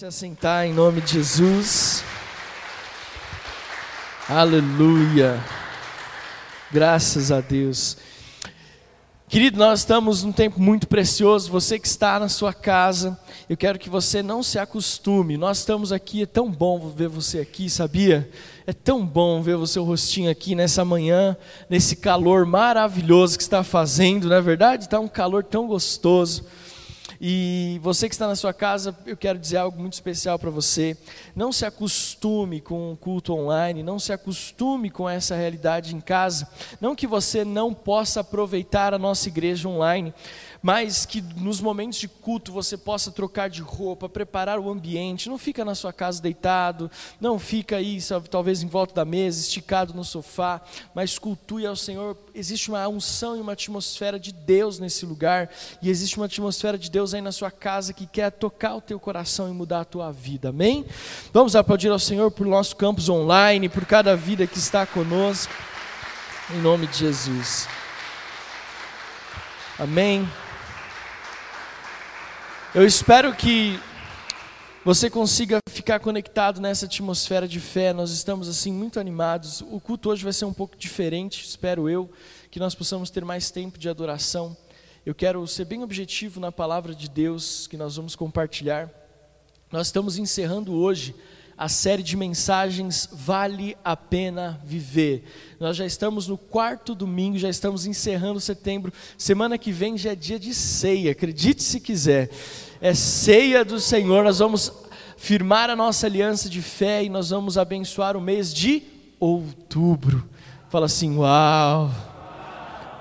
Se assentar em nome de Jesus. Aleluia. Graças a Deus. Querido, nós estamos num tempo muito precioso. Você que está na sua casa, eu quero que você não se acostume. Nós estamos aqui, é tão bom ver você aqui, sabia? É tão bom ver o seu rostinho aqui nessa manhã, nesse calor maravilhoso que está fazendo, não é verdade? Está um calor tão gostoso. E você que está na sua casa, eu quero dizer algo muito especial para você. Não se acostume com o culto online, não se acostume com essa realidade em casa. Não que você não possa aproveitar a nossa igreja online, mas que nos momentos de culto você possa trocar de roupa, preparar o ambiente, não fica na sua casa deitado, não fica aí talvez em volta da mesa, esticado no sofá, mas cultue ao Senhor. Existe uma unção e uma atmosfera de Deus nesse lugar, e existe uma atmosfera de Deus aí na sua casa que quer tocar o teu coração e mudar a tua vida. Amém? Vamos aplaudir ao Senhor por nosso campus online, por cada vida que está conosco. Em nome de Jesus. Amém. Eu espero que você consiga ficar conectado nessa atmosfera de fé. Nós estamos assim muito animados. O culto hoje vai ser um pouco diferente, espero eu, que nós possamos ter mais tempo de adoração. Eu quero ser bem objetivo na palavra de Deus que nós vamos compartilhar. Nós estamos encerrando hoje a série de mensagens Vale a Pena Viver. Nós já estamos no quarto domingo, já estamos encerrando setembro. Semana que vem já é dia de ceia, acredite se quiser. É ceia do Senhor, nós vamos firmar a nossa aliança de fé e nós vamos abençoar o mês de outubro. Fala assim, uau!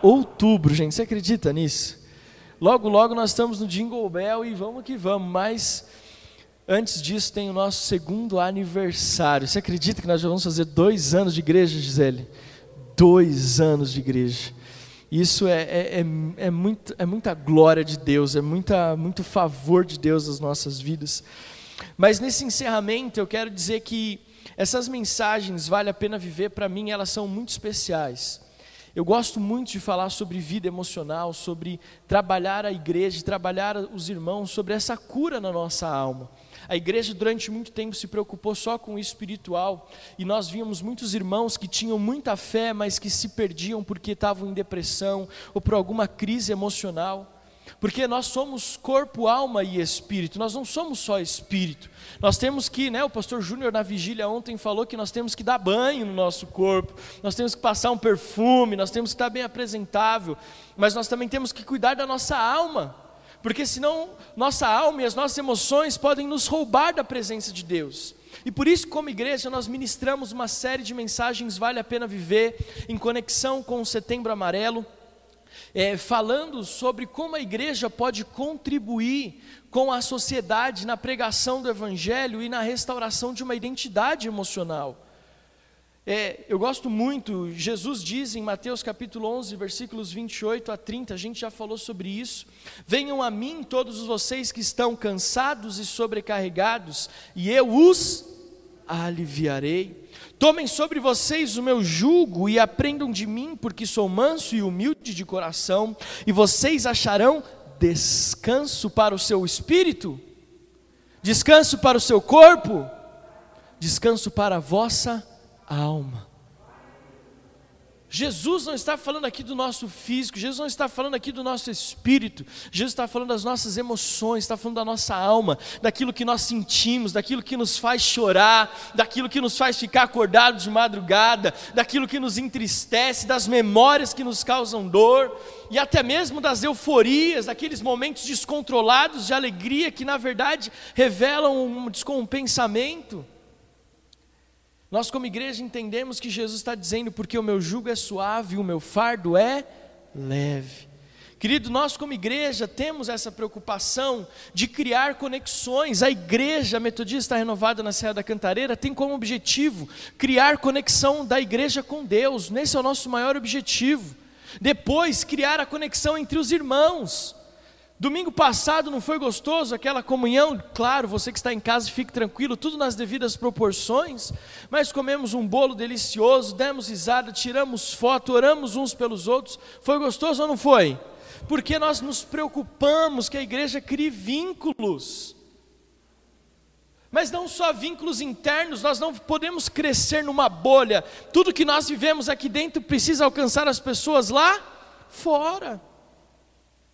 Outubro, gente, você acredita nisso? Logo, logo nós estamos no Jingle Bell e vamos que vamos, mas Antes disso, tem o nosso segundo aniversário. Você acredita que nós já vamos fazer dois anos de igreja, Gisele? Dois anos de igreja. Isso é, é, é, é, muito, é muita glória de Deus, é muita, muito favor de Deus nas nossas vidas. Mas nesse encerramento, eu quero dizer que essas mensagens, vale a pena viver, para mim, elas são muito especiais. Eu gosto muito de falar sobre vida emocional, sobre trabalhar a igreja, trabalhar os irmãos, sobre essa cura na nossa alma. A igreja durante muito tempo se preocupou só com o espiritual, e nós víamos muitos irmãos que tinham muita fé, mas que se perdiam porque estavam em depressão ou por alguma crise emocional. Porque nós somos corpo, alma e espírito, nós não somos só espírito. Nós temos que, né, o pastor Júnior na vigília ontem falou que nós temos que dar banho no nosso corpo, nós temos que passar um perfume, nós temos que estar bem apresentável, mas nós também temos que cuidar da nossa alma porque senão nossa alma e as nossas emoções podem nos roubar da presença de Deus. E por isso, como igreja, nós ministramos uma série de mensagens Vale a Pena Viver, em conexão com o Setembro Amarelo, é, falando sobre como a igreja pode contribuir com a sociedade na pregação do Evangelho e na restauração de uma identidade emocional. É, eu gosto muito, Jesus diz em Mateus capítulo 11, versículos 28 a 30, a gente já falou sobre isso. Venham a mim todos vocês que estão cansados e sobrecarregados, e eu os aliviarei. Tomem sobre vocês o meu jugo e aprendam de mim, porque sou manso e humilde de coração, e vocês acharão descanso para o seu espírito, descanso para o seu corpo, descanso para a vossa alma. Jesus não está falando aqui do nosso físico, Jesus não está falando aqui do nosso espírito, Jesus está falando das nossas emoções, está falando da nossa alma, daquilo que nós sentimos, daquilo que nos faz chorar, daquilo que nos faz ficar acordados de madrugada, daquilo que nos entristece, das memórias que nos causam dor, e até mesmo das euforias, daqueles momentos descontrolados de alegria que na verdade revelam um descompensamento. Nós, como igreja, entendemos que Jesus está dizendo, porque o meu jugo é suave o meu fardo é leve. Querido, nós, como igreja, temos essa preocupação de criar conexões. A igreja metodista renovada na Serra da Cantareira tem como objetivo criar conexão da igreja com Deus. Esse é o nosso maior objetivo. Depois, criar a conexão entre os irmãos. Domingo passado não foi gostoso aquela comunhão? Claro, você que está em casa fique tranquilo, tudo nas devidas proporções. Mas comemos um bolo delicioso, demos risada, tiramos foto, oramos uns pelos outros. Foi gostoso ou não foi? Porque nós nos preocupamos que a igreja crie vínculos. mas não só vínculos internos, nós não podemos crescer numa bolha. Tudo que nós vivemos aqui dentro precisa alcançar as pessoas lá fora.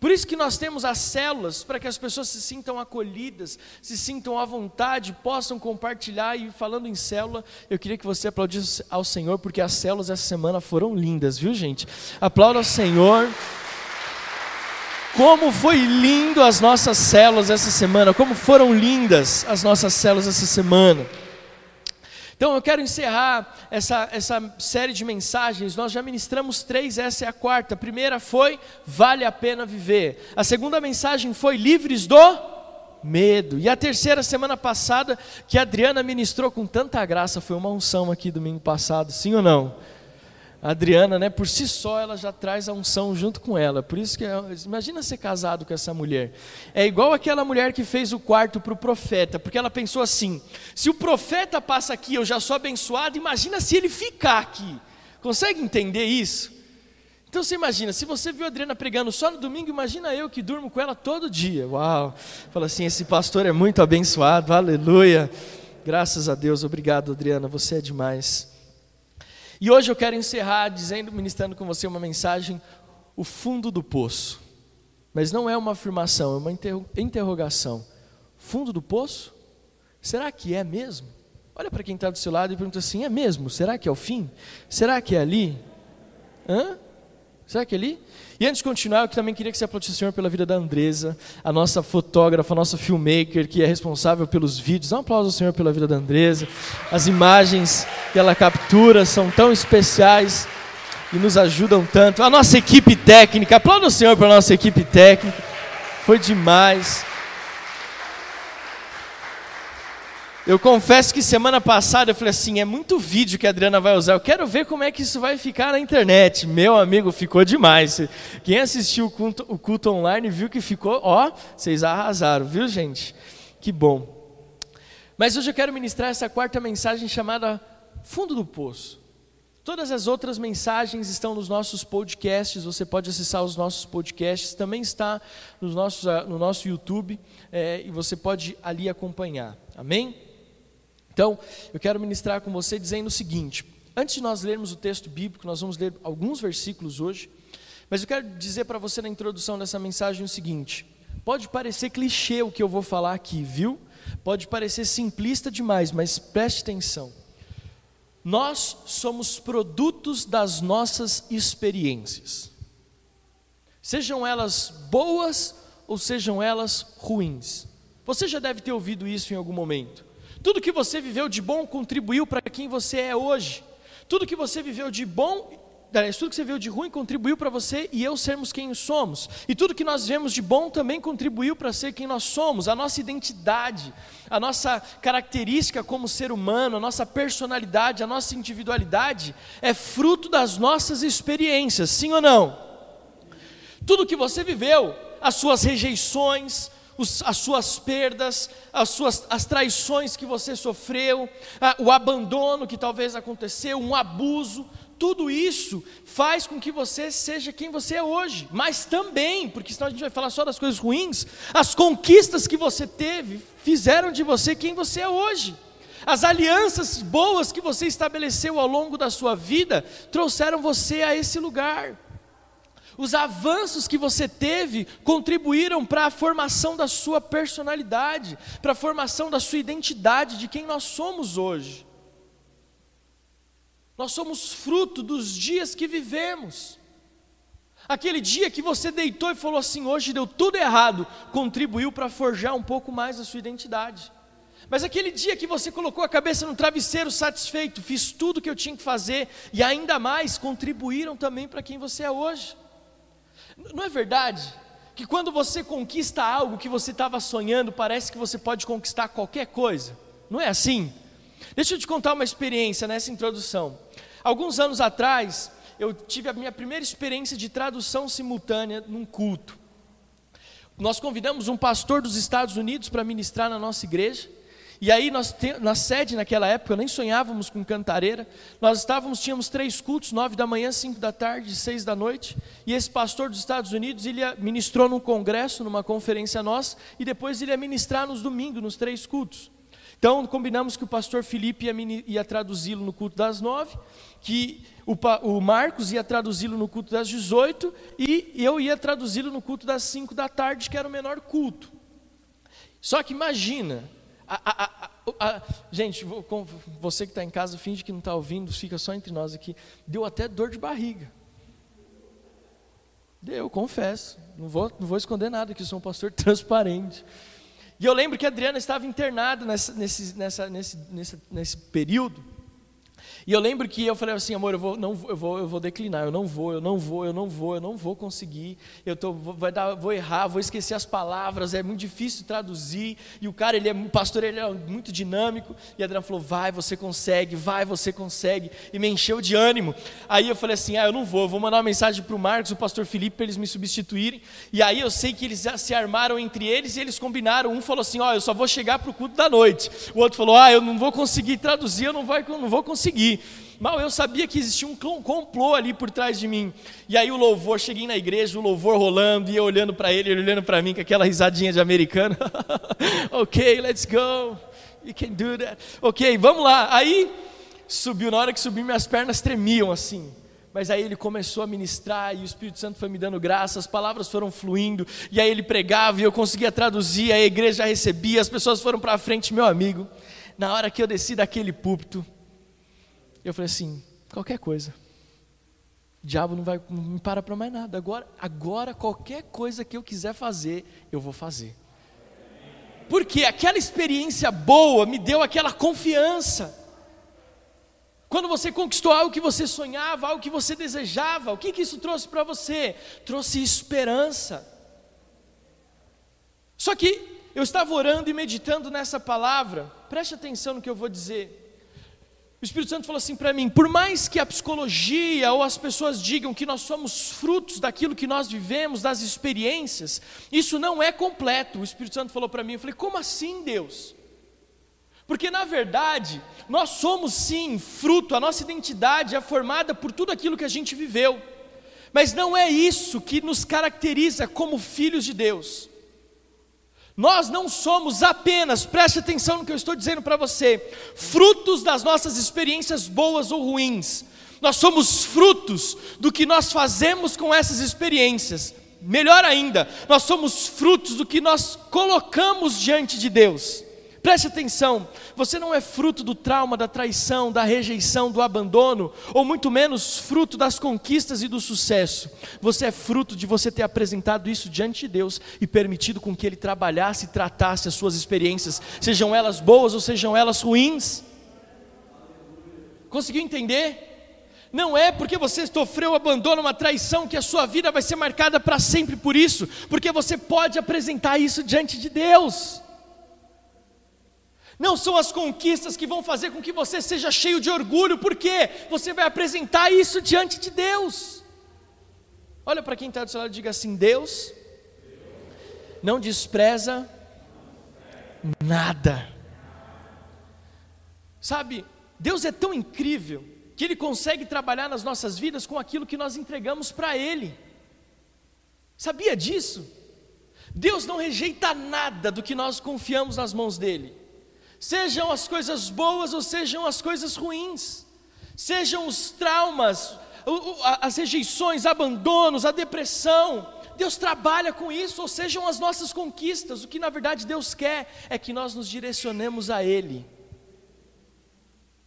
Por isso que nós temos as células, para que as pessoas se sintam acolhidas, se sintam à vontade, possam compartilhar. E falando em célula, eu queria que você aplaudisse ao Senhor, porque as células essa semana foram lindas, viu gente? Aplauda ao Senhor. Como foi lindo as nossas células essa semana, como foram lindas as nossas células essa semana. Então eu quero encerrar essa, essa série de mensagens. Nós já ministramos três, essa é a quarta. A primeira foi Vale a pena viver. A segunda mensagem foi Livres do medo. E a terceira, semana passada, que a Adriana ministrou com tanta graça, foi uma unção aqui domingo passado, sim ou não? A Adriana, né, por si só, ela já traz a unção junto com ela. Por isso que, imagina ser casado com essa mulher. É igual aquela mulher que fez o quarto para o profeta, porque ela pensou assim: se o profeta passa aqui, eu já sou abençoado, imagina se ele ficar aqui. Consegue entender isso? Então você imagina, se você viu a Adriana pregando só no domingo, imagina eu que durmo com ela todo dia. Uau! Fala assim: esse pastor é muito abençoado, aleluia. Graças a Deus, obrigado, Adriana, você é demais. E hoje eu quero encerrar dizendo, ministrando com você uma mensagem, o fundo do poço. Mas não é uma afirmação, é uma interrogação. Fundo do poço? Será que é mesmo? Olha para quem está do seu lado e pergunta assim: é mesmo? Será que é o fim? Será que é ali? Hã? Será que é ali? E antes de continuar, eu também queria que você aplaudisse o Senhor pela vida da Andresa, a nossa fotógrafa, a nossa filmmaker, que é responsável pelos vídeos. Dá um aplauso ao Senhor pela vida da Andresa. As imagens que ela captura são tão especiais e nos ajudam tanto. A nossa equipe técnica, aplauda o Senhor pela nossa equipe técnica. Foi demais. Eu confesso que semana passada eu falei assim: é muito vídeo que a Adriana vai usar, eu quero ver como é que isso vai ficar na internet. Meu amigo, ficou demais. Quem assistiu o culto, o culto online viu que ficou, ó, vocês arrasaram, viu, gente? Que bom. Mas hoje eu quero ministrar essa quarta mensagem chamada Fundo do Poço. Todas as outras mensagens estão nos nossos podcasts, você pode acessar os nossos podcasts, também está nos nossos, ah, no nosso YouTube, é, e você pode ali acompanhar. Amém? Então, eu quero ministrar com você dizendo o seguinte: antes de nós lermos o texto bíblico, nós vamos ler alguns versículos hoje, mas eu quero dizer para você na introdução dessa mensagem o seguinte: pode parecer clichê o que eu vou falar aqui, viu? Pode parecer simplista demais, mas preste atenção. Nós somos produtos das nossas experiências, sejam elas boas ou sejam elas ruins. Você já deve ter ouvido isso em algum momento. Tudo que você viveu de bom contribuiu para quem você é hoje. Tudo que você viveu de bom, tudo que você viveu de ruim contribuiu para você e eu sermos quem somos. E tudo que nós vemos de bom também contribuiu para ser quem nós somos. A nossa identidade, a nossa característica como ser humano, a nossa personalidade, a nossa individualidade é fruto das nossas experiências, sim ou não? Tudo que você viveu, as suas rejeições, os, as suas perdas, as, suas, as traições que você sofreu, a, o abandono que talvez aconteceu, um abuso, tudo isso faz com que você seja quem você é hoje, mas também, porque senão a gente vai falar só das coisas ruins, as conquistas que você teve fizeram de você quem você é hoje. As alianças boas que você estabeleceu ao longo da sua vida trouxeram você a esse lugar. Os avanços que você teve contribuíram para a formação da sua personalidade, para a formação da sua identidade, de quem nós somos hoje. Nós somos fruto dos dias que vivemos. Aquele dia que você deitou e falou assim: hoje deu tudo errado, contribuiu para forjar um pouco mais a sua identidade. Mas aquele dia que você colocou a cabeça no travesseiro satisfeito, fiz tudo o que eu tinha que fazer e ainda mais contribuíram também para quem você é hoje. Não é verdade que quando você conquista algo que você estava sonhando, parece que você pode conquistar qualquer coisa? Não é assim? Deixa eu te contar uma experiência nessa introdução. Alguns anos atrás, eu tive a minha primeira experiência de tradução simultânea num culto. Nós convidamos um pastor dos Estados Unidos para ministrar na nossa igreja. E aí nós na sede naquela época nem sonhávamos com cantareira. Nós estávamos tínhamos três cultos, nove da manhã, cinco da tarde, seis da noite. E esse pastor dos Estados Unidos ele ministrou num congresso, numa conferência nossa, e depois ele ia ministrar nos domingos, nos três cultos. Então, combinamos que o pastor Felipe ia, ia traduzi-lo no culto das nove, que o, o Marcos ia traduzi-lo no culto das 18 e eu ia traduzi-lo no culto das 5 da tarde, que era o menor culto. Só que imagina, a, a, a, gente, você que está em casa, finge que não está ouvindo, fica só entre nós aqui. Deu até dor de barriga. Deu, confesso. Não vou, não vou esconder nada, que sou um pastor transparente. E eu lembro que a Adriana estava internada nessa, nesse, nessa, nesse, nesse, nesse período. E eu lembro que eu falei assim, amor, eu vou, não, eu vou, eu vou declinar, eu não vou, eu não vou, eu não vou, eu não vou conseguir, eu tô, vai dar, vou errar, vou esquecer as palavras, é muito difícil traduzir. E o cara, ele é, o pastor, ele é muito dinâmico. E a Adriana falou, vai, você consegue, vai, você consegue. E me encheu de ânimo. Aí eu falei assim, ah, eu não vou, eu vou mandar uma mensagem para o Marcos, o pastor Felipe, para eles me substituírem. E aí eu sei que eles se armaram entre eles e eles combinaram. Um falou assim, ó, oh, eu só vou chegar para o culto da noite. O outro falou, ah, eu não vou conseguir traduzir, eu não, vai, eu não vou conseguir. Mal eu sabia que existia um complô ali por trás de mim. E aí o louvor, cheguei na igreja, o louvor rolando, e eu olhando para ele, ele olhando para mim com aquela risadinha de americano. ok, let's go. You can do that. Ok, vamos lá. Aí subiu, na hora que subiu, minhas pernas tremiam assim. Mas aí ele começou a ministrar e o Espírito Santo foi me dando graça, as palavras foram fluindo, e aí ele pregava e eu conseguia traduzir, a igreja recebia, as pessoas foram para frente, meu amigo. Na hora que eu desci daquele púlpito, eu falei assim: qualquer coisa. O diabo não vai me para para mais nada. Agora, agora qualquer coisa que eu quiser fazer, eu vou fazer. Porque aquela experiência boa me deu aquela confiança. Quando você conquistou algo que você sonhava, algo que você desejava, o que, que isso trouxe para você? Trouxe esperança. Só que eu estava orando e meditando nessa palavra, preste atenção no que eu vou dizer. O Espírito Santo falou assim para mim: por mais que a psicologia ou as pessoas digam que nós somos frutos daquilo que nós vivemos, das experiências, isso não é completo. O Espírito Santo falou para mim: eu falei, como assim, Deus? Porque na verdade, nós somos sim fruto, a nossa identidade é formada por tudo aquilo que a gente viveu, mas não é isso que nos caracteriza como filhos de Deus. Nós não somos apenas, preste atenção no que eu estou dizendo para você, frutos das nossas experiências boas ou ruins. Nós somos frutos do que nós fazemos com essas experiências. Melhor ainda, nós somos frutos do que nós colocamos diante de Deus. Preste atenção, você não é fruto do trauma, da traição, da rejeição, do abandono, ou muito menos fruto das conquistas e do sucesso. Você é fruto de você ter apresentado isso diante de Deus e permitido com que Ele trabalhasse e tratasse as suas experiências, sejam elas boas ou sejam elas ruins. Conseguiu entender? Não é porque você sofreu abandono, uma traição, que a sua vida vai ser marcada para sempre por isso, porque você pode apresentar isso diante de Deus. Não são as conquistas que vão fazer com que você seja cheio de orgulho, porque você vai apresentar isso diante de Deus. Olha para quem está do seu lado e diga assim: Deus não despreza nada. Sabe, Deus é tão incrível que Ele consegue trabalhar nas nossas vidas com aquilo que nós entregamos para Ele. Sabia disso? Deus não rejeita nada do que nós confiamos nas mãos dEle sejam as coisas boas ou sejam as coisas ruins, sejam os traumas, as rejeições, abandonos, a depressão. Deus trabalha com isso, ou sejam as nossas conquistas. O que na verdade Deus quer é que nós nos direcionemos a Ele.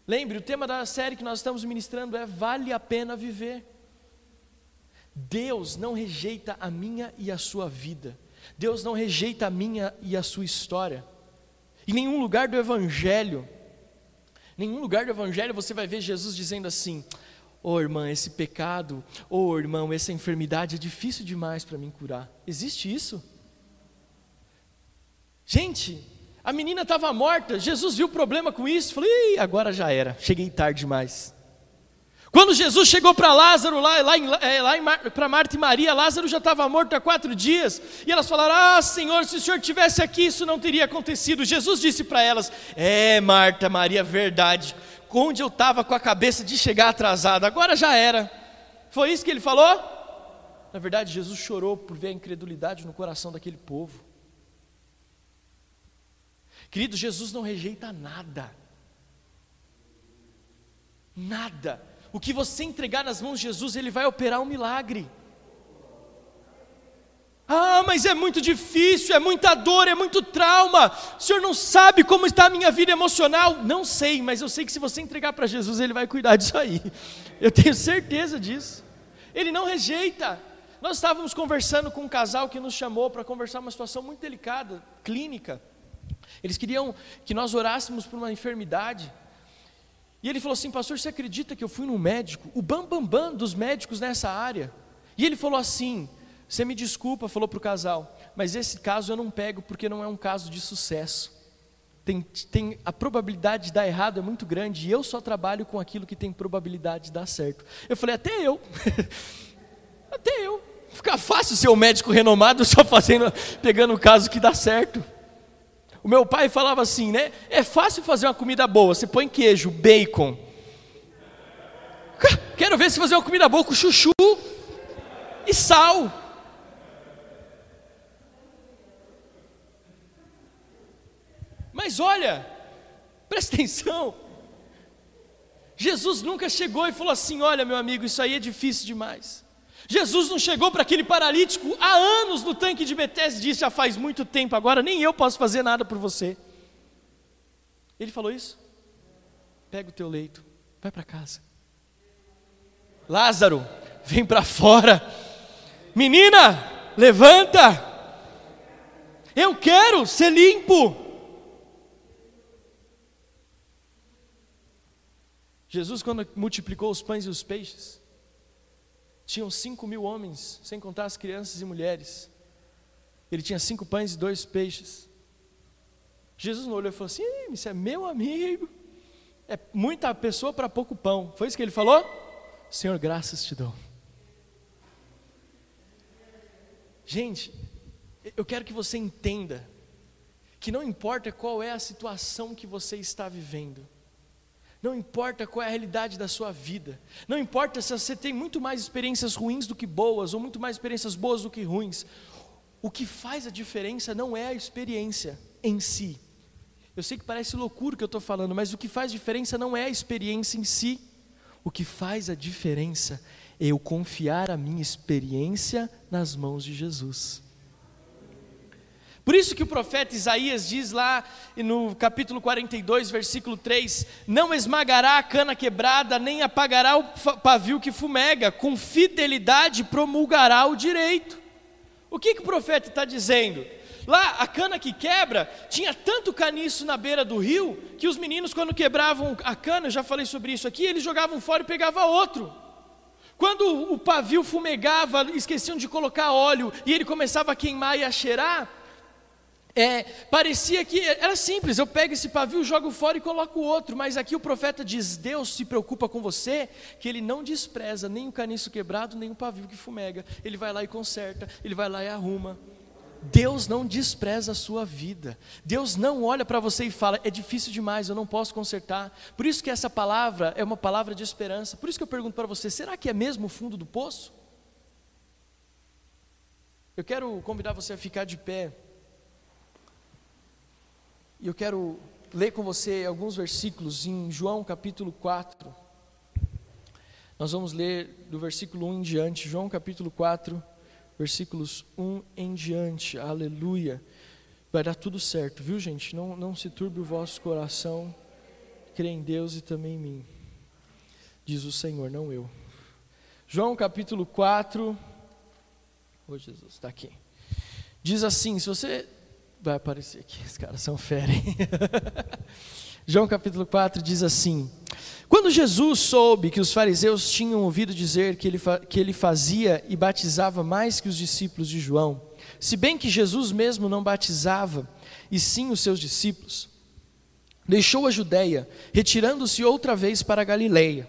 Lembre, o tema da série que nós estamos ministrando é Vale a Pena Viver. Deus não rejeita a minha e a sua vida. Deus não rejeita a minha e a sua história. Em nenhum lugar do Evangelho, nenhum lugar do Evangelho você vai ver Jesus dizendo assim: Ô oh, irmã, esse pecado, ô oh, irmão, essa enfermidade é difícil demais para mim curar. Existe isso? Gente, a menina estava morta, Jesus viu o problema com isso, falou: Ih, agora já era, cheguei tarde demais. Quando Jesus chegou para Lázaro, lá, lá, é, lá para Marta e Maria, Lázaro já estava morto há quatro dias, e elas falaram: Ah, Senhor, se o Senhor tivesse aqui, isso não teria acontecido. Jesus disse para elas: É, Marta, Maria, verdade. Onde eu estava com a cabeça de chegar atrasado, agora já era. Foi isso que ele falou? Na verdade, Jesus chorou por ver a incredulidade no coração daquele povo. Querido, Jesus não rejeita nada. Nada. O que você entregar nas mãos de Jesus, Ele vai operar um milagre. Ah, mas é muito difícil, é muita dor, é muito trauma. O senhor não sabe como está a minha vida emocional? Não sei, mas eu sei que se você entregar para Jesus, Ele vai cuidar disso aí. Eu tenho certeza disso. Ele não rejeita. Nós estávamos conversando com um casal que nos chamou para conversar uma situação muito delicada, clínica. Eles queriam que nós orássemos por uma enfermidade. E ele falou assim: Pastor, você acredita que eu fui num médico, o bambambam bam, bam dos médicos nessa área? E ele falou assim: Você me desculpa, falou para o casal, mas esse caso eu não pego porque não é um caso de sucesso. Tem, tem, a probabilidade de dar errado é muito grande e eu só trabalho com aquilo que tem probabilidade de dar certo. Eu falei: Até eu. até eu. Fica fácil ser um médico renomado só fazendo, pegando o caso que dá certo. Meu pai falava assim, né? É fácil fazer uma comida boa. Você põe queijo, bacon. Quero ver se fazer uma comida boa com chuchu e sal. Mas olha, presta atenção. Jesus nunca chegou e falou assim: Olha, meu amigo, isso aí é difícil demais. Jesus não chegou para aquele paralítico há anos no tanque de Betesda e disse: já faz muito tempo, agora nem eu posso fazer nada por você. Ele falou isso? Pega o teu leito, vai para casa. Lázaro, vem para fora. Menina, levanta. Eu quero ser limpo. Jesus, quando multiplicou os pães e os peixes, tinham cinco mil homens, sem contar as crianças e mulheres. Ele tinha cinco pães e dois peixes. Jesus não olhou e falou assim: Isso é meu amigo. É muita pessoa para pouco pão. Foi isso que ele falou? Senhor, graças te dou. Gente, eu quero que você entenda que não importa qual é a situação que você está vivendo, não importa qual é a realidade da sua vida. Não importa se você tem muito mais experiências ruins do que boas, ou muito mais experiências boas do que ruins. O que faz a diferença não é a experiência em si. Eu sei que parece loucura o que eu estou falando, mas o que faz diferença não é a experiência em si. O que faz a diferença é eu confiar a minha experiência nas mãos de Jesus. Por isso que o profeta Isaías diz lá no capítulo 42, versículo 3: Não esmagará a cana quebrada, nem apagará o pavio que fumega, com fidelidade promulgará o direito. O que, que o profeta está dizendo? Lá, a cana que quebra, tinha tanto caniço na beira do rio, que os meninos, quando quebravam a cana, eu já falei sobre isso aqui, eles jogavam fora e pegavam outro. Quando o pavio fumegava, esqueciam de colocar óleo e ele começava a queimar e a cheirar, é, parecia que era simples, eu pego esse pavio, jogo fora e coloco outro, mas aqui o profeta diz: Deus se preocupa com você, que ele não despreza nem o caniço quebrado, nem o pavio que fumega. Ele vai lá e conserta, ele vai lá e arruma. Deus não despreza a sua vida. Deus não olha para você e fala: é difícil demais, eu não posso consertar. Por isso que essa palavra é uma palavra de esperança. Por isso que eu pergunto para você: será que é mesmo o fundo do poço? Eu quero convidar você a ficar de pé. E eu quero ler com você alguns versículos em João capítulo 4. Nós vamos ler do versículo 1 em diante, João capítulo 4, versículos 1 em diante. Aleluia. Vai dar tudo certo, viu, gente? Não, não se turbe o vosso coração. Crê em Deus e também em mim. Diz o Senhor, não eu. João capítulo 4. Ô oh, Jesus, está aqui. Diz assim: se você Vai aparecer aqui, os caras são fera. João capítulo 4 diz assim: Quando Jesus soube que os fariseus tinham ouvido dizer que ele, que ele fazia e batizava mais que os discípulos de João, se bem que Jesus mesmo não batizava, e sim os seus discípulos, deixou a Judéia, retirando-se outra vez para a Galileia.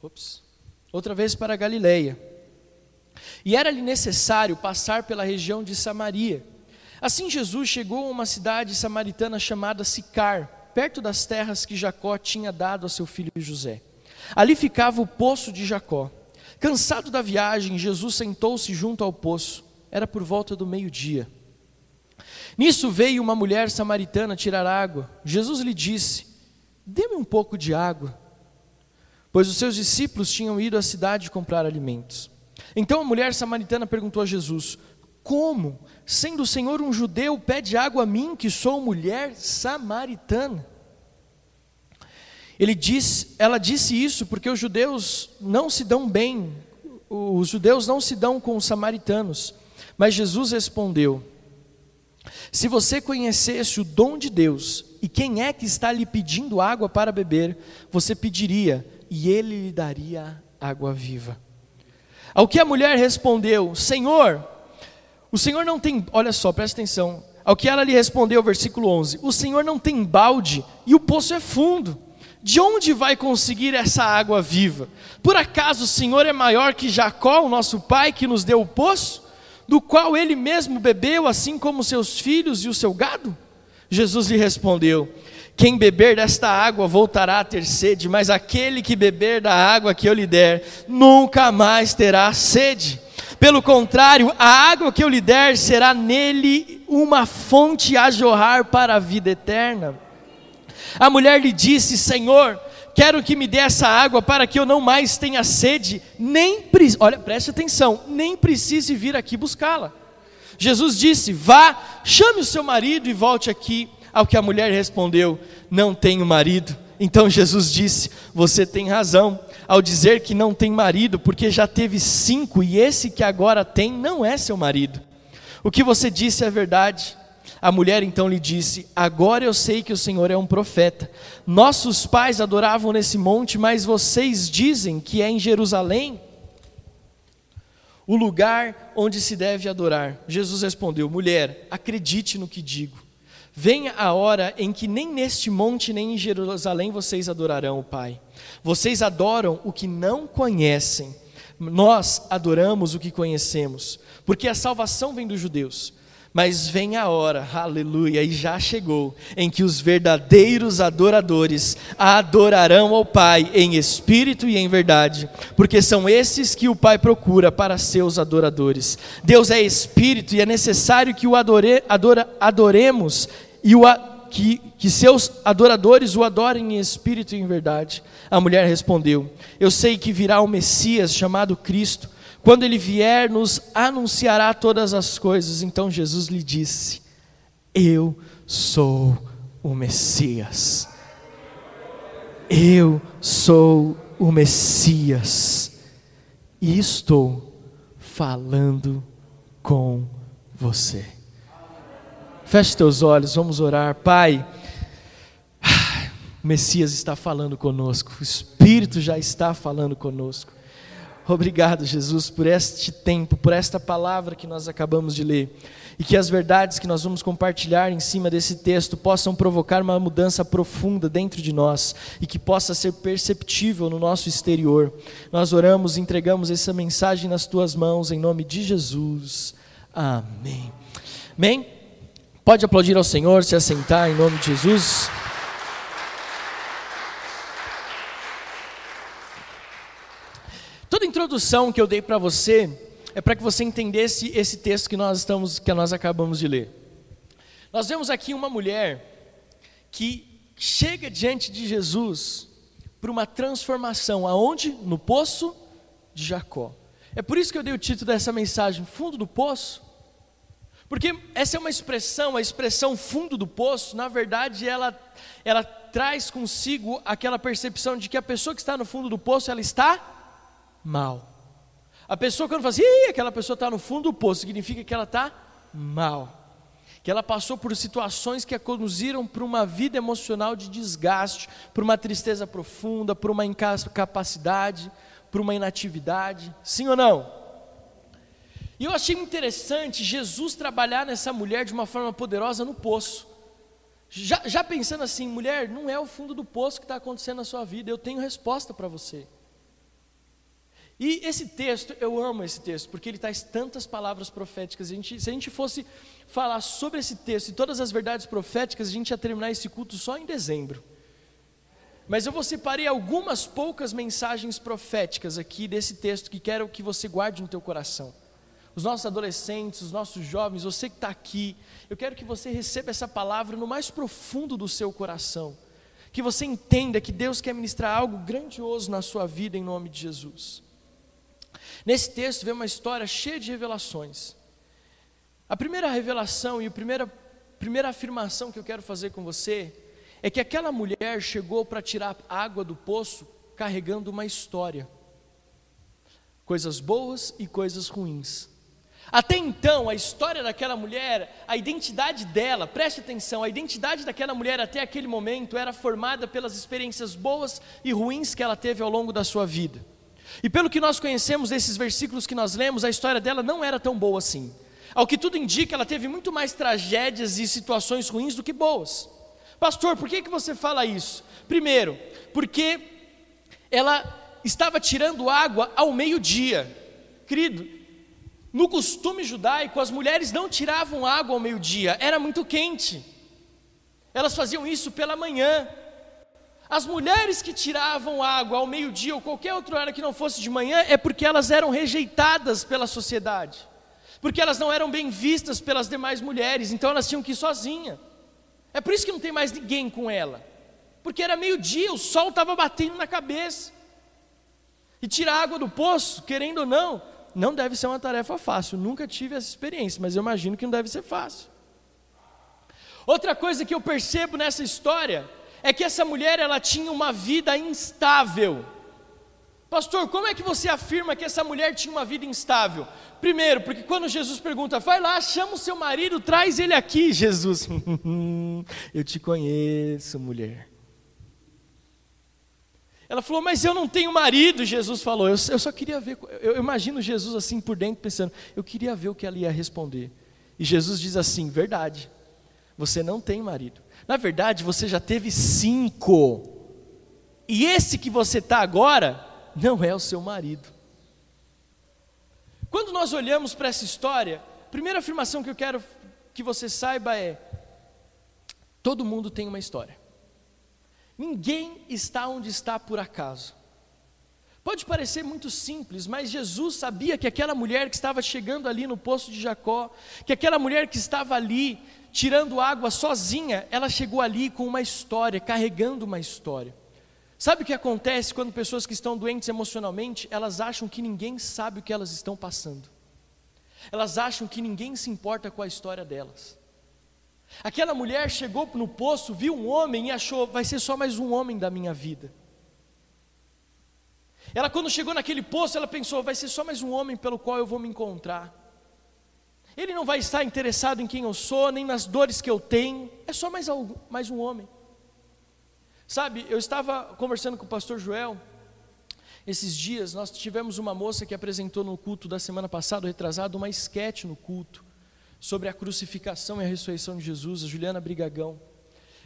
Ops, outra vez para a Galileia. E era-lhe necessário passar pela região de Samaria. Assim Jesus chegou a uma cidade samaritana chamada Sicar, perto das terras que Jacó tinha dado a seu filho José. Ali ficava o poço de Jacó. Cansado da viagem, Jesus sentou-se junto ao poço. Era por volta do meio-dia. Nisso veio uma mulher samaritana tirar água. Jesus lhe disse: Dê-me um pouco de água, pois os seus discípulos tinham ido à cidade comprar alimentos. Então a mulher samaritana perguntou a Jesus: Como, sendo o Senhor um judeu, pede água a mim, que sou mulher samaritana? Ele diz, ela disse isso porque os judeus não se dão bem, os judeus não se dão com os samaritanos. Mas Jesus respondeu: Se você conhecesse o dom de Deus e quem é que está lhe pedindo água para beber, você pediria e ele lhe daria água viva. Ao que a mulher respondeu: Senhor, o Senhor não tem, olha só, presta atenção. Ao que ela lhe respondeu, versículo 11: O Senhor não tem balde e o poço é fundo. De onde vai conseguir essa água viva? Por acaso o Senhor é maior que Jacó, o nosso pai, que nos deu o poço, do qual ele mesmo bebeu, assim como seus filhos e o seu gado? Jesus lhe respondeu: quem beber desta água voltará a ter sede, mas aquele que beber da água que eu lhe der, nunca mais terá sede. Pelo contrário, a água que eu lhe der será nele uma fonte a jorrar para a vida eterna. A mulher lhe disse: Senhor, quero que me dê essa água para que eu não mais tenha sede, nem olha, preste atenção, nem precise vir aqui buscá-la. Jesus disse: Vá, chame o seu marido e volte aqui. Ao que a mulher respondeu: Não tenho marido. Então Jesus disse: Você tem razão ao dizer que não tem marido, porque já teve cinco e esse que agora tem não é seu marido. O que você disse é verdade. A mulher então lhe disse: Agora eu sei que o Senhor é um profeta. Nossos pais adoravam nesse monte, mas vocês dizem que é em Jerusalém o lugar onde se deve adorar. Jesus respondeu: Mulher, acredite no que digo. Venha a hora em que nem neste monte nem em Jerusalém vocês adorarão o Pai. Vocês adoram o que não conhecem. Nós adoramos o que conhecemos, porque a salvação vem dos judeus. Mas vem a hora, aleluia, e já chegou, em que os verdadeiros adoradores adorarão ao Pai em espírito e em verdade, porque são esses que o Pai procura para seus adoradores. Deus é espírito e é necessário que o adore, adora, adoremos e o, que, que seus adoradores o adorem em espírito e em verdade. A mulher respondeu: Eu sei que virá o Messias chamado Cristo. Quando ele vier, nos anunciará todas as coisas. Então Jesus lhe disse: Eu sou o Messias. Eu sou o Messias. E estou falando com você. Feche teus olhos, vamos orar. Pai, o Messias está falando conosco, o Espírito já está falando conosco. Obrigado, Jesus, por este tempo, por esta palavra que nós acabamos de ler. E que as verdades que nós vamos compartilhar em cima desse texto possam provocar uma mudança profunda dentro de nós e que possa ser perceptível no nosso exterior. Nós oramos e entregamos essa mensagem nas tuas mãos, em nome de Jesus. Amém. Amém? Pode aplaudir ao Senhor, se assentar em nome de Jesus. Toda introdução que eu dei para você é para que você entendesse esse texto que nós estamos que nós acabamos de ler. Nós vemos aqui uma mulher que chega diante de Jesus para uma transformação aonde? No poço de Jacó. É por isso que eu dei o título dessa mensagem, fundo do poço. Porque essa é uma expressão, a expressão fundo do poço, na verdade, ela, ela traz consigo aquela percepção de que a pessoa que está no fundo do poço, ela está mal. A pessoa quando fala assim, aquela pessoa está no fundo do poço, significa que ela está mal. Que ela passou por situações que a conduziram para uma vida emocional de desgaste, por uma tristeza profunda, por uma incapacidade, por uma inatividade. Sim ou não? E eu achei interessante Jesus trabalhar nessa mulher de uma forma poderosa no poço. Já, já pensando assim, mulher, não é o fundo do poço que está acontecendo na sua vida, eu tenho resposta para você. E esse texto, eu amo esse texto, porque ele traz tantas palavras proféticas. A gente, se a gente fosse falar sobre esse texto e todas as verdades proféticas, a gente ia terminar esse culto só em dezembro. Mas eu vou separei algumas poucas mensagens proféticas aqui desse texto que quero que você guarde no teu coração. Os nossos adolescentes, os nossos jovens, você que está aqui, eu quero que você receba essa palavra no mais profundo do seu coração. Que você entenda que Deus quer ministrar algo grandioso na sua vida em nome de Jesus. Nesse texto vem uma história cheia de revelações. A primeira revelação e a primeira, primeira afirmação que eu quero fazer com você é que aquela mulher chegou para tirar água do poço carregando uma história. Coisas boas e coisas ruins. Até então, a história daquela mulher, a identidade dela, preste atenção, a identidade daquela mulher até aquele momento era formada pelas experiências boas e ruins que ela teve ao longo da sua vida. E pelo que nós conhecemos desses versículos que nós lemos, a história dela não era tão boa assim. Ao que tudo indica, ela teve muito mais tragédias e situações ruins do que boas. Pastor, por que, que você fala isso? Primeiro, porque ela estava tirando água ao meio-dia. Querido, no costume judaico, as mulheres não tiravam água ao meio-dia, era muito quente. Elas faziam isso pela manhã. As mulheres que tiravam água ao meio-dia ou qualquer outra hora que não fosse de manhã é porque elas eram rejeitadas pela sociedade porque elas não eram bem vistas pelas demais mulheres, então elas tinham que ir sozinha. É por isso que não tem mais ninguém com ela, porque era meio-dia, o sol estava batendo na cabeça. E tirar água do poço, querendo ou não, não deve ser uma tarefa fácil. Nunca tive essa experiência, mas eu imagino que não deve ser fácil. Outra coisa que eu percebo nessa história é que essa mulher ela tinha uma vida instável. Pastor, como é que você afirma que essa mulher tinha uma vida instável? Primeiro, porque quando Jesus pergunta, vai lá, chama o seu marido, traz ele aqui, Jesus. eu te conheço, mulher. Ela falou, mas eu não tenho marido, Jesus falou. Eu, eu só queria ver, eu, eu imagino Jesus assim por dentro, pensando, eu queria ver o que ela ia responder. E Jesus diz assim: verdade, você não tem marido. Na verdade, você já teve cinco. E esse que você está agora, não é o seu marido. Quando nós olhamos para essa história, a primeira afirmação que eu quero que você saiba é: todo mundo tem uma história. Ninguém está onde está por acaso. Pode parecer muito simples, mas Jesus sabia que aquela mulher que estava chegando ali no poço de Jacó, que aquela mulher que estava ali tirando água sozinha, ela chegou ali com uma história, carregando uma história. Sabe o que acontece quando pessoas que estão doentes emocionalmente, elas acham que ninguém sabe o que elas estão passando. Elas acham que ninguém se importa com a história delas. Aquela mulher chegou no poço, viu um homem e achou, vai ser só mais um homem da minha vida. Ela, quando chegou naquele poço, ela pensou, vai ser só mais um homem pelo qual eu vou me encontrar. Ele não vai estar interessado em quem eu sou, nem nas dores que eu tenho, é só mais, mais um homem. Sabe, eu estava conversando com o pastor Joel, esses dias nós tivemos uma moça que apresentou no culto da semana passada, retrasado, uma esquete no culto sobre a crucificação e a ressurreição de Jesus, a Juliana Brigagão.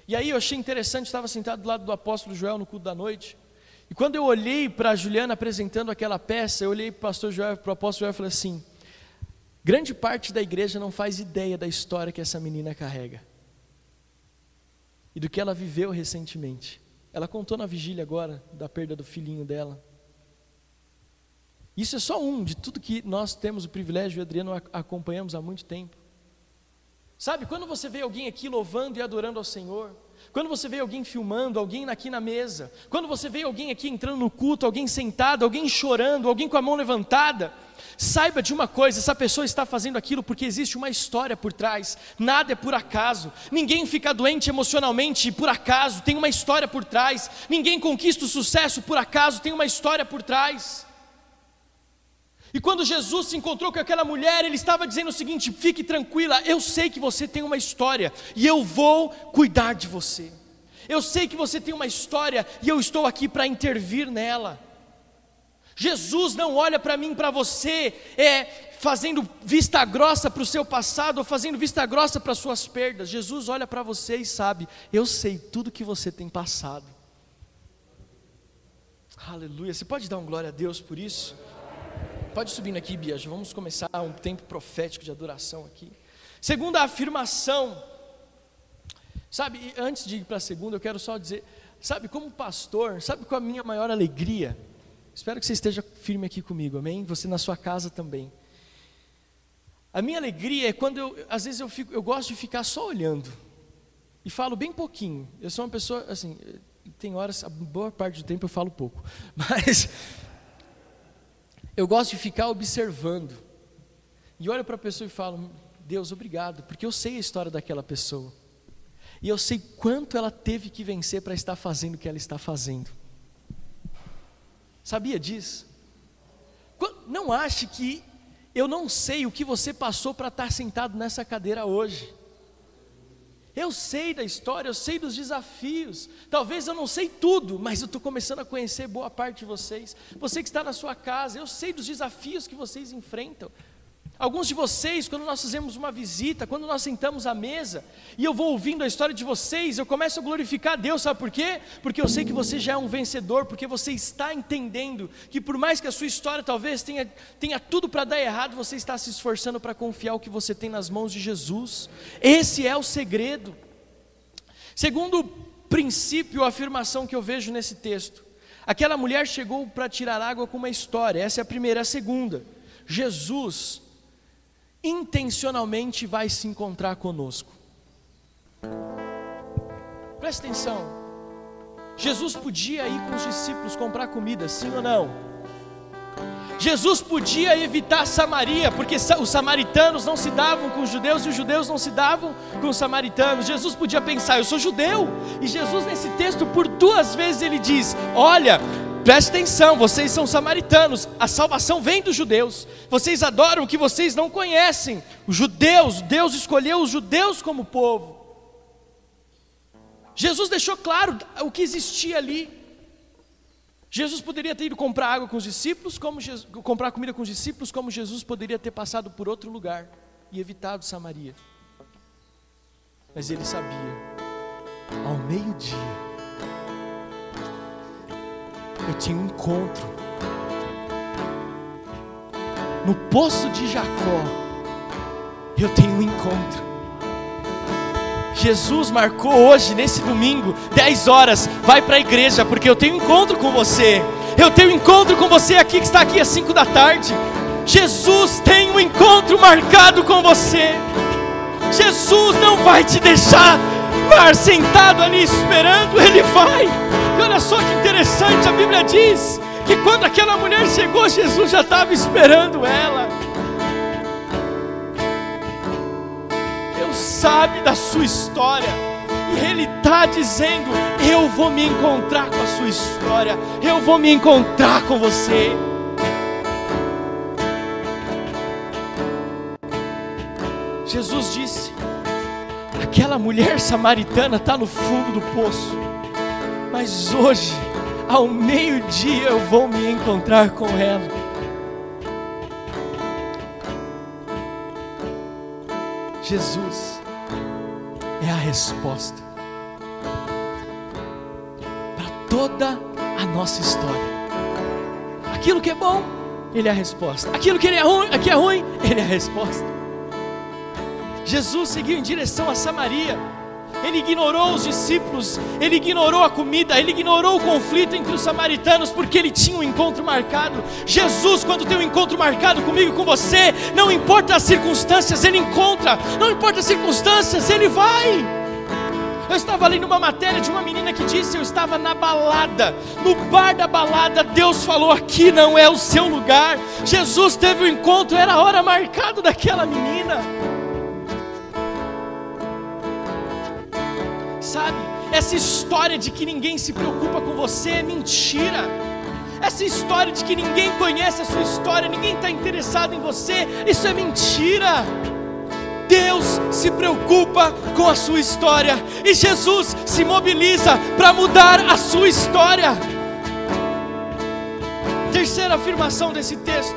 E aí eu achei interessante, estava sentado do lado do apóstolo Joel no culto da noite. E quando eu olhei para a Juliana apresentando aquela peça, eu olhei para o pastor Joel, para o apóstolo Joel e falei assim: grande parte da igreja não faz ideia da história que essa menina carrega e do que ela viveu recentemente. Ela contou na vigília agora da perda do filhinho dela. Isso é só um de tudo que nós temos o privilégio, e Adriano acompanhamos há muito tempo. Sabe, quando você vê alguém aqui louvando e adorando ao Senhor, quando você vê alguém filmando, alguém aqui na mesa, quando você vê alguém aqui entrando no culto, alguém sentado, alguém chorando, alguém com a mão levantada, saiba de uma coisa: essa pessoa está fazendo aquilo porque existe uma história por trás, nada é por acaso, ninguém fica doente emocionalmente por acaso, tem uma história por trás, ninguém conquista o sucesso por acaso, tem uma história por trás. E quando Jesus se encontrou com aquela mulher, ele estava dizendo o seguinte: fique tranquila, eu sei que você tem uma história e eu vou cuidar de você. Eu sei que você tem uma história e eu estou aqui para intervir nela. Jesus não olha para mim, para você, é fazendo vista grossa para o seu passado ou fazendo vista grossa para as suas perdas. Jesus olha para você e sabe: eu sei tudo que você tem passado. Aleluia. Você pode dar um glória a Deus por isso? Pode subir aqui, Bia. Vamos começar um tempo profético de adoração aqui. Segunda afirmação. Sabe, antes de ir para a segunda, eu quero só dizer, sabe, como pastor, sabe qual é a minha maior alegria? Espero que você esteja firme aqui comigo, amém? Você na sua casa também. A minha alegria é quando eu, às vezes eu fico, eu gosto de ficar só olhando e falo bem pouquinho. Eu sou uma pessoa assim, tem horas, a boa parte do tempo eu falo pouco, mas eu gosto de ficar observando. E olho para a pessoa e falo: Deus, obrigado, porque eu sei a história daquela pessoa. E eu sei quanto ela teve que vencer para estar fazendo o que ela está fazendo. Sabia disso? Não ache que eu não sei o que você passou para estar sentado nessa cadeira hoje. Eu sei da história, eu sei dos desafios. Talvez eu não sei tudo, mas eu estou começando a conhecer boa parte de vocês. Você que está na sua casa, eu sei dos desafios que vocês enfrentam. Alguns de vocês, quando nós fazemos uma visita, quando nós sentamos à mesa, e eu vou ouvindo a história de vocês, eu começo a glorificar a Deus, sabe por quê? Porque eu sei que você já é um vencedor, porque você está entendendo que por mais que a sua história talvez tenha, tenha tudo para dar errado, você está se esforçando para confiar o que você tem nas mãos de Jesus. Esse é o segredo. Segundo princípio, afirmação que eu vejo nesse texto, aquela mulher chegou para tirar água com uma história, essa é a primeira. A segunda, Jesus intencionalmente vai se encontrar conosco. Presta atenção. Jesus podia ir com os discípulos comprar comida, sim ou não? Jesus podia evitar Samaria, porque os samaritanos não se davam com os judeus e os judeus não se davam com os samaritanos. Jesus podia pensar, eu sou judeu. E Jesus, nesse texto, por duas vezes, ele diz: Olha, Preste atenção, vocês são samaritanos, a salvação vem dos judeus. Vocês adoram o que vocês não conhecem. Os judeus, Deus escolheu os judeus como povo. Jesus deixou claro o que existia ali. Jesus poderia ter ido comprar água com os discípulos, como Jesus, comprar comida com os discípulos, como Jesus poderia ter passado por outro lugar e evitado Samaria. Mas ele sabia, ao meio-dia, eu tinha um encontro. No poço de Jacó, eu tenho um encontro. Jesus marcou hoje, nesse domingo, 10 horas, vai para a igreja, porque eu tenho um encontro com você. Eu tenho um encontro com você aqui que está aqui às 5 da tarde. Jesus tem um encontro marcado com você. Jesus não vai te deixar mar sentado ali esperando, ele vai. Olha só que interessante, a Bíblia diz que quando aquela mulher chegou, Jesus já estava esperando ela. Deus sabe da sua história. E Ele está dizendo: Eu vou me encontrar com a sua história, eu vou me encontrar com você. Jesus disse: Aquela mulher samaritana está no fundo do poço, mas hoje, ao meio-dia, eu vou me encontrar com ela. Jesus é a resposta para toda a nossa história. Aquilo que é bom, Ele é a resposta. Aquilo que é ruim, que é ruim, Ele é a resposta. Jesus seguiu em direção a Samaria. Ele ignorou os discípulos, ele ignorou a comida, ele ignorou o conflito entre os samaritanos, porque ele tinha um encontro marcado. Jesus, quando tem um encontro marcado comigo, com você, não importa as circunstâncias, ele encontra, não importa as circunstâncias, ele vai. Eu estava lendo uma matéria de uma menina que disse: Eu estava na balada, no bar da balada. Deus falou: Aqui não é o seu lugar. Jesus teve o um encontro, era a hora marcada daquela menina. Sabe? Essa história de que ninguém se preocupa com você é mentira. Essa história de que ninguém conhece a sua história, ninguém está interessado em você, isso é mentira. Deus se preocupa com a sua história e Jesus se mobiliza para mudar a sua história. Terceira afirmação desse texto: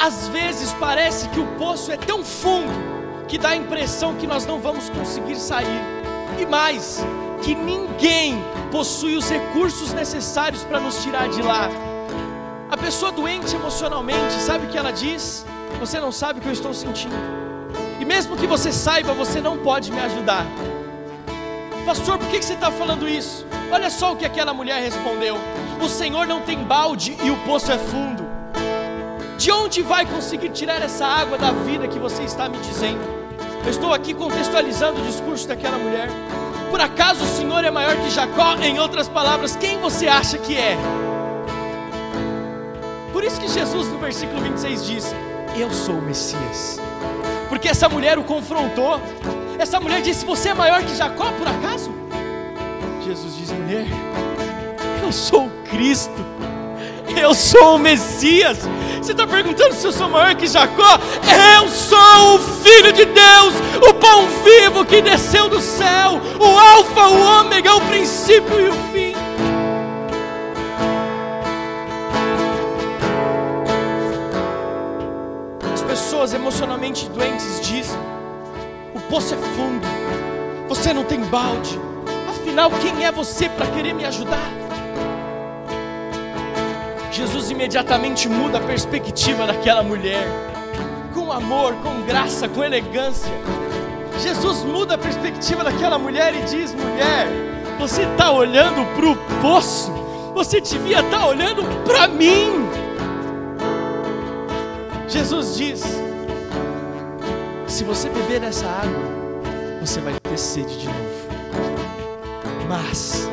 às vezes parece que o poço é tão fundo que dá a impressão que nós não vamos conseguir sair. E mais, que ninguém possui os recursos necessários para nos tirar de lá. A pessoa doente emocionalmente, sabe o que ela diz? Você não sabe o que eu estou sentindo. E mesmo que você saiba, você não pode me ajudar. Pastor, por que você está falando isso? Olha só o que aquela mulher respondeu: O Senhor não tem balde e o poço é fundo. De onde vai conseguir tirar essa água da vida que você está me dizendo? Eu estou aqui contextualizando o discurso daquela mulher. Por acaso o Senhor é maior que Jacó? Em outras palavras, quem você acha que é? Por isso que Jesus no versículo 26 diz: Eu sou o Messias. Porque essa mulher o confrontou. Essa mulher disse: Você é maior que Jacó, por acaso? Jesus diz: Mulher, eu sou o Cristo. Eu sou o Messias. Você está perguntando se eu sou maior que Jacó? Eu sou o Filho de Deus, o pão vivo que desceu do céu, o Alfa, o Ômega, o princípio e o fim. As pessoas emocionalmente doentes dizem: o poço é fundo, você não tem balde. Afinal, quem é você para querer me ajudar? Jesus imediatamente muda a perspectiva daquela mulher, com amor, com graça, com elegância. Jesus muda a perspectiva daquela mulher e diz: mulher, você está olhando para o poço, você devia estar tá olhando para mim. Jesus diz: se você beber dessa água, você vai ter sede de novo. Mas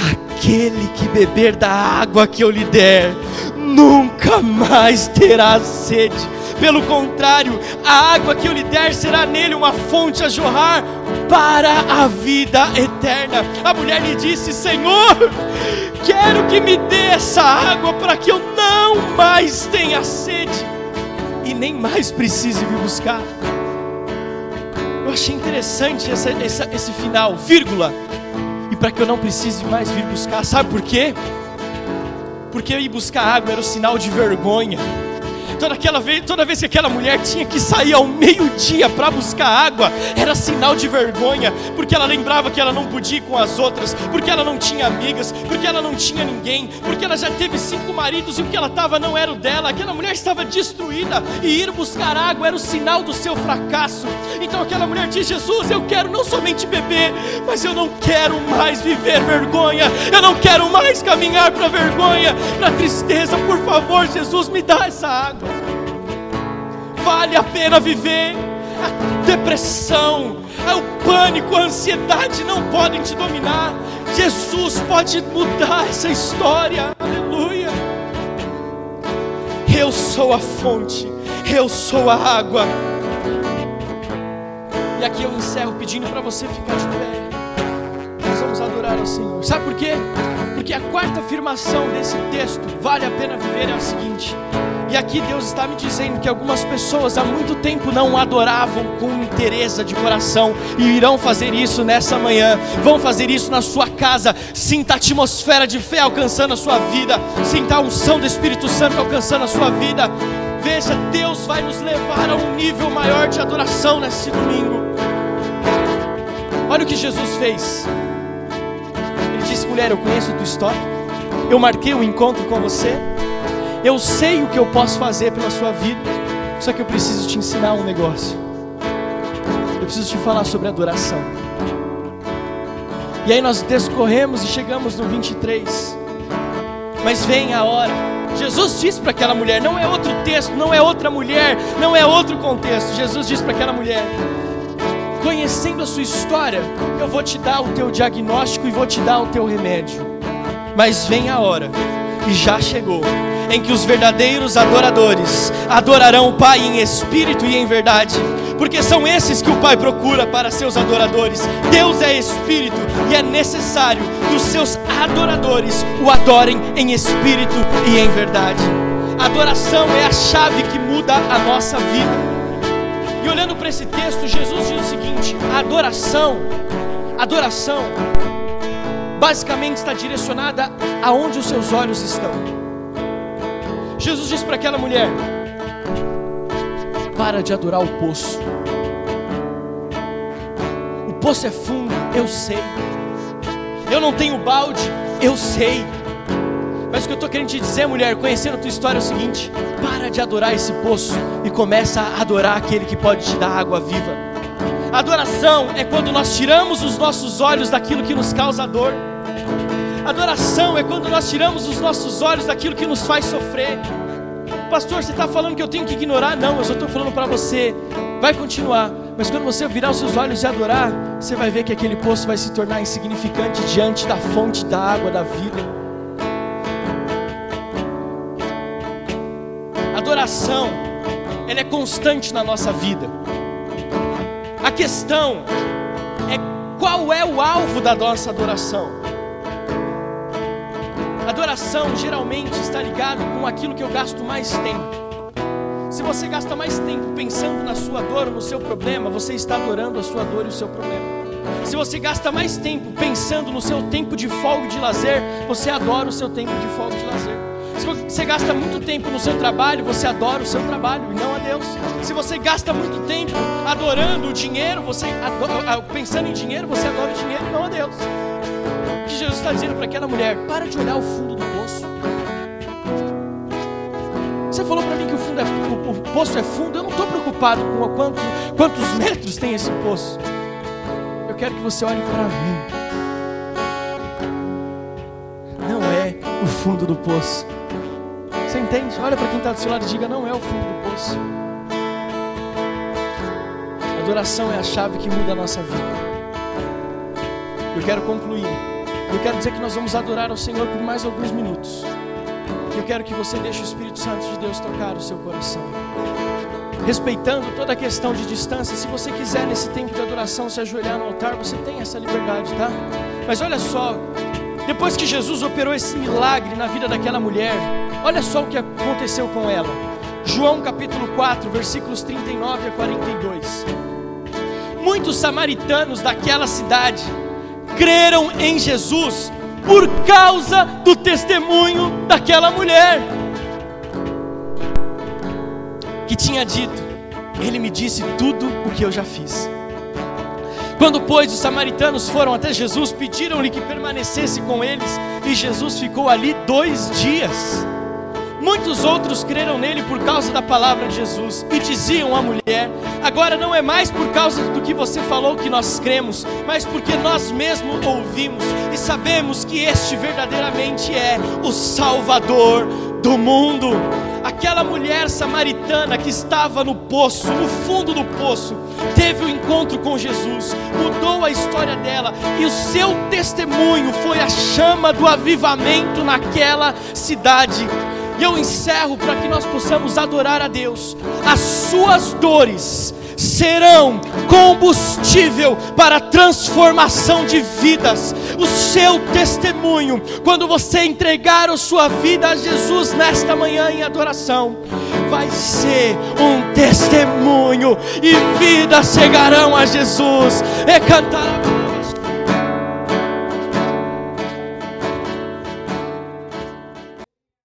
Aquele que beber da água que eu lhe der, nunca mais terá sede. Pelo contrário, a água que eu lhe der será nele uma fonte a jorrar para a vida eterna. A mulher lhe disse: Senhor, quero que me dê essa água para que eu não mais tenha sede e nem mais precise vir buscar. Eu achei interessante essa, essa, esse final, vírgula para que eu não precise mais vir buscar. Sabe por quê? Porque ir buscar água era o sinal de vergonha. Toda, aquela vez, toda vez que aquela mulher tinha que sair ao meio-dia para buscar água, era sinal de vergonha, porque ela lembrava que ela não podia ir com as outras, porque ela não tinha amigas, porque ela não tinha ninguém, porque ela já teve cinco maridos e o que ela estava não era o dela. Aquela mulher estava destruída e ir buscar água era o sinal do seu fracasso. Então aquela mulher diz: Jesus, eu quero não somente beber, mas eu não quero mais viver vergonha, eu não quero mais caminhar para vergonha, para tristeza. Por favor, Jesus, me dá essa água vale a pena viver. A depressão, o pânico, a ansiedade não podem te dominar. Jesus pode mudar essa história. Aleluia. Eu sou a fonte, eu sou a água. E aqui eu encerro pedindo para você ficar de pé. Nós vamos adorar ao Senhor. Sabe por quê? Porque a quarta afirmação desse texto, vale a pena viver, é a seguinte: e aqui Deus está me dizendo que algumas pessoas há muito tempo não adoravam com interesse de coração e irão fazer isso nessa manhã. Vão fazer isso na sua casa. Sinta a atmosfera de fé alcançando a sua vida. Sinta a unção do Espírito Santo alcançando a sua vida. Veja, Deus vai nos levar a um nível maior de adoração nesse domingo. Olha o que Jesus fez. Ele disse: Mulher, eu conheço a tua história. Eu marquei um encontro com você. Eu sei o que eu posso fazer pela sua vida, só que eu preciso te ensinar um negócio. Eu preciso te falar sobre adoração. E aí nós descorremos e chegamos no 23. Mas vem a hora. Jesus disse para aquela mulher, não é outro texto, não é outra mulher, não é outro contexto. Jesus disse para aquela mulher: Conhecendo a sua história, eu vou te dar o teu diagnóstico e vou te dar o teu remédio. Mas vem a hora, e já chegou, em que os verdadeiros adoradores adorarão o Pai em espírito e em verdade, porque são esses que o Pai procura para seus adoradores. Deus é espírito e é necessário que os seus adoradores o adorem em espírito e em verdade. Adoração é a chave que muda a nossa vida. E olhando para esse texto, Jesus diz o seguinte: adoração, adoração, basicamente está direcionada aonde os seus olhos estão. Jesus disse para aquela mulher: Para de adorar o poço. O poço é fundo, eu sei. Eu não tenho balde, eu sei. Mas o que eu estou querendo te dizer, mulher, conhecendo a tua história, é o seguinte: para de adorar esse poço e começa a adorar aquele que pode te dar água viva. Adoração é quando nós tiramos os nossos olhos daquilo que nos causa dor. Adoração é quando nós tiramos os nossos olhos daquilo que nos faz sofrer. pastor, você está falando que eu tenho que ignorar? Não, eu só estou falando para você. Vai continuar, mas quando você virar os seus olhos e adorar, você vai ver que aquele poço vai se tornar insignificante diante da fonte da água da vida. Adoração, ela é constante na nossa vida. A questão é qual é o alvo da nossa adoração. Adoração geralmente está ligado com aquilo que eu gasto mais tempo. Se você gasta mais tempo pensando na sua dor no seu problema, você está adorando a sua dor e o seu problema. Se você gasta mais tempo pensando no seu tempo de folga e de lazer, você adora o seu tempo de folga e de lazer. Se você gasta muito tempo no seu trabalho, você adora o seu trabalho e não a Deus. Se você gasta muito tempo adorando o dinheiro, você adora, pensando em dinheiro, você adora o dinheiro e não a Deus. Que Jesus está dizendo para aquela mulher? Para de olhar o fundo do poço. Você falou para mim que o, fundo é, o, o poço é fundo. Eu não estou preocupado com quantos, quantos metros tem esse poço. Eu quero que você olhe para mim. Não é o fundo do poço. Você entende? Olha para quem está do seu lado e diga: não é o fundo do poço. Adoração é a chave que muda a nossa vida. Eu quero concluir. Eu quero dizer que nós vamos adorar ao Senhor por mais alguns minutos. Eu quero que você deixe o Espírito Santo de Deus tocar o seu coração. Respeitando toda a questão de distância, se você quiser nesse tempo de adoração se ajoelhar no altar, você tem essa liberdade, tá? Mas olha só, depois que Jesus operou esse milagre na vida daquela mulher, olha só o que aconteceu com ela. João capítulo 4, versículos 39 a 42. Muitos samaritanos daquela cidade creram em Jesus por causa do testemunho daquela mulher que tinha dito: Ele me disse tudo o que eu já fiz. Quando, pois, os samaritanos foram até Jesus, pediram-lhe que permanecesse com eles, e Jesus ficou ali dois dias. Muitos outros creram nele por causa da palavra de Jesus e diziam à mulher: Agora não é mais por causa do que você falou que nós cremos, mas porque nós mesmos ouvimos e sabemos que este verdadeiramente é o Salvador do mundo. Aquela mulher samaritana que estava no poço, no fundo do poço, teve o um encontro com Jesus, mudou a história dela e o seu testemunho foi a chama do avivamento naquela cidade. E eu encerro para que nós possamos adorar a Deus. As suas dores serão combustível para a transformação de vidas. O seu testemunho, quando você entregar a sua vida a Jesus nesta manhã em adoração, vai ser um testemunho e vidas chegarão a Jesus. E cantará